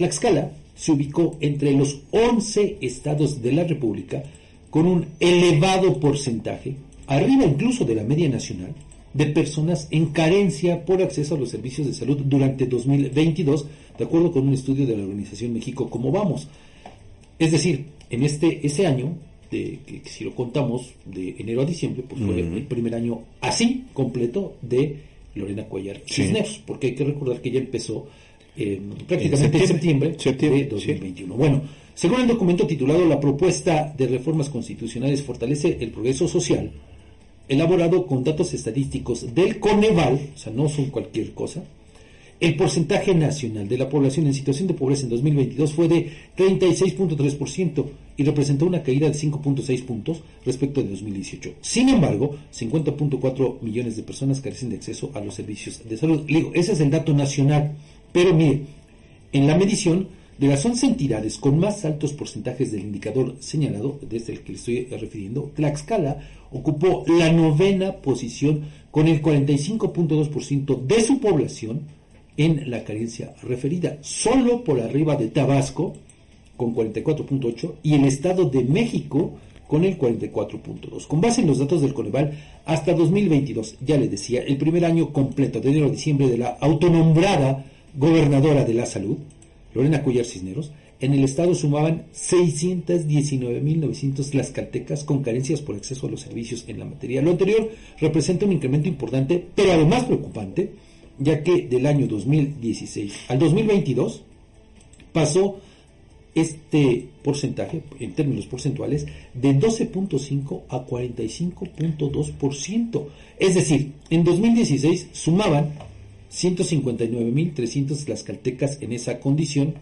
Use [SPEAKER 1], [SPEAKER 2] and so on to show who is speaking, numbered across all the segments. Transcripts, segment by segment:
[SPEAKER 1] Tlaxcala se ubicó entre los 11 estados de la República con un elevado porcentaje, arriba incluso de la media nacional, de personas en carencia por acceso a los servicios de salud durante 2022, de acuerdo con un estudio de la Organización México Como Vamos. Es decir, en este ese año, de, que, si lo contamos de enero a diciembre, pues fue el primer año así completo de Lorena Cuellar Cisneros, porque hay que recordar que ella empezó prácticamente en septiembre, de 2021. Bueno, según el documento titulado La propuesta de reformas constitucionales fortalece el progreso social, elaborado con datos estadísticos del Coneval, o sea, no son cualquier cosa, el porcentaje nacional de la población en situación de pobreza en 2022 fue de 36.3% y representó una caída de 5.6 puntos respecto de 2018. Sin embargo, 50.4 millones de personas carecen de acceso a los servicios de salud. digo, ese es el dato nacional. Pero mire, en la medición de las 11 entidades con más altos porcentajes del indicador señalado, desde el que le estoy refiriendo, Tlaxcala ocupó la novena posición con el 45.2% de su población en la carencia referida, solo por arriba de Tabasco con 44.8 y el Estado de México con el 44.2. Con base en los datos del Coneval, hasta 2022, ya le decía, el primer año completo de enero a diciembre de la autonombrada gobernadora de la salud, Lorena Cuyar Cisneros, en el estado sumaban 619.900 tlaxcaltecas con carencias por acceso a los servicios en la materia. Lo anterior representa un incremento importante, pero además preocupante, ya que del año 2016 al 2022 pasó este porcentaje, en términos porcentuales, de 12.5 a 45.2%. Es decir, en 2016 sumaban 159.300 tlaxcaltecas en esa condición,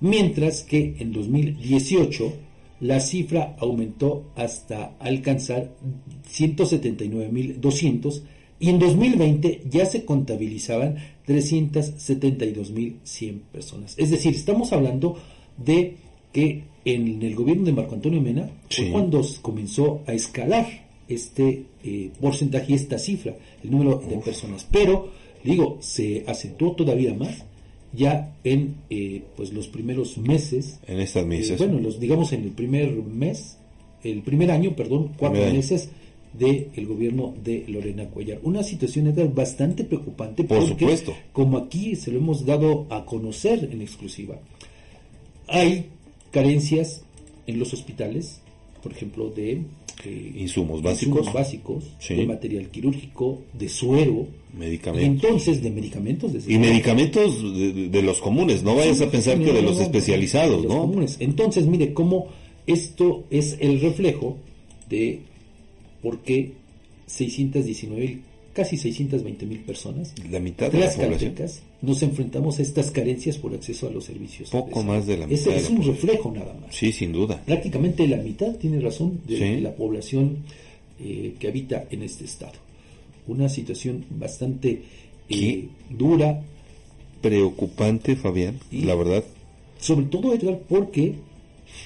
[SPEAKER 1] mientras que en 2018 la cifra aumentó hasta alcanzar 179.200 y en 2020 ya se contabilizaban 372.100 personas. Es decir, estamos hablando de que en el gobierno de Marco Antonio Mena fue cuando comenzó a escalar este eh, porcentaje y esta cifra, el número de personas. Pero digo, se acentuó todavía más ya en eh, pues los primeros meses.
[SPEAKER 2] En estas meses.
[SPEAKER 1] Eh, bueno, los, digamos en el primer mes, el primer año, perdón, cuatro meses del el gobierno de Lorena Cuellar. Una situación bastante preocupante
[SPEAKER 2] Por porque, supuesto.
[SPEAKER 1] como aquí se lo hemos dado a conocer en exclusiva, hay carencias en los hospitales, por ejemplo, de
[SPEAKER 2] eh, insumos básicos,
[SPEAKER 1] básicos de material quirúrgico, de suero,
[SPEAKER 2] medicamentos.
[SPEAKER 1] entonces de medicamentos.
[SPEAKER 2] y medicamentos de, los comunes, no vayas a pensar que de los especializados, ¿no?
[SPEAKER 1] Comunes. Entonces, mire cómo esto es el reflejo de por qué 619 casi 620 mil personas,
[SPEAKER 2] la mitad de las
[SPEAKER 1] nos enfrentamos a estas carencias por acceso a los servicios.
[SPEAKER 2] Poco más de la mitad.
[SPEAKER 1] Ese es un reflejo nada más.
[SPEAKER 2] Sí, sin duda.
[SPEAKER 1] Prácticamente la mitad, tiene razón, de la población eh, que habita en este estado. Una situación bastante eh, dura.
[SPEAKER 2] Preocupante, Fabián, la verdad.
[SPEAKER 1] Sobre todo, Edgar, porque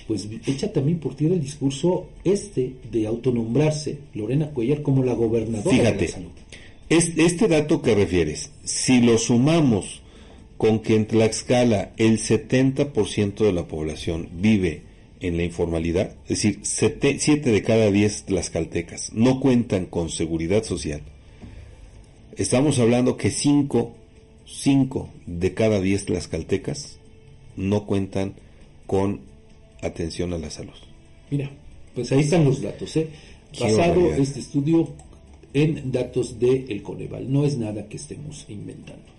[SPEAKER 1] pues echa también por tierra el discurso este de autonombrarse Lorena Cuellar como la gobernadora
[SPEAKER 2] de la salud. Este dato que refieres, si lo sumamos con que en Tlaxcala el 70% de la población vive en la informalidad, es decir, 7 de cada 10 tlaxcaltecas no cuentan con seguridad social, estamos hablando que 5, 5 de cada 10 tlaxcaltecas no cuentan con atención a la salud.
[SPEAKER 1] Mira, pues ahí están los datos. ¿eh? Basado este estudio en datos del El Coneval. No es nada que estemos inventando.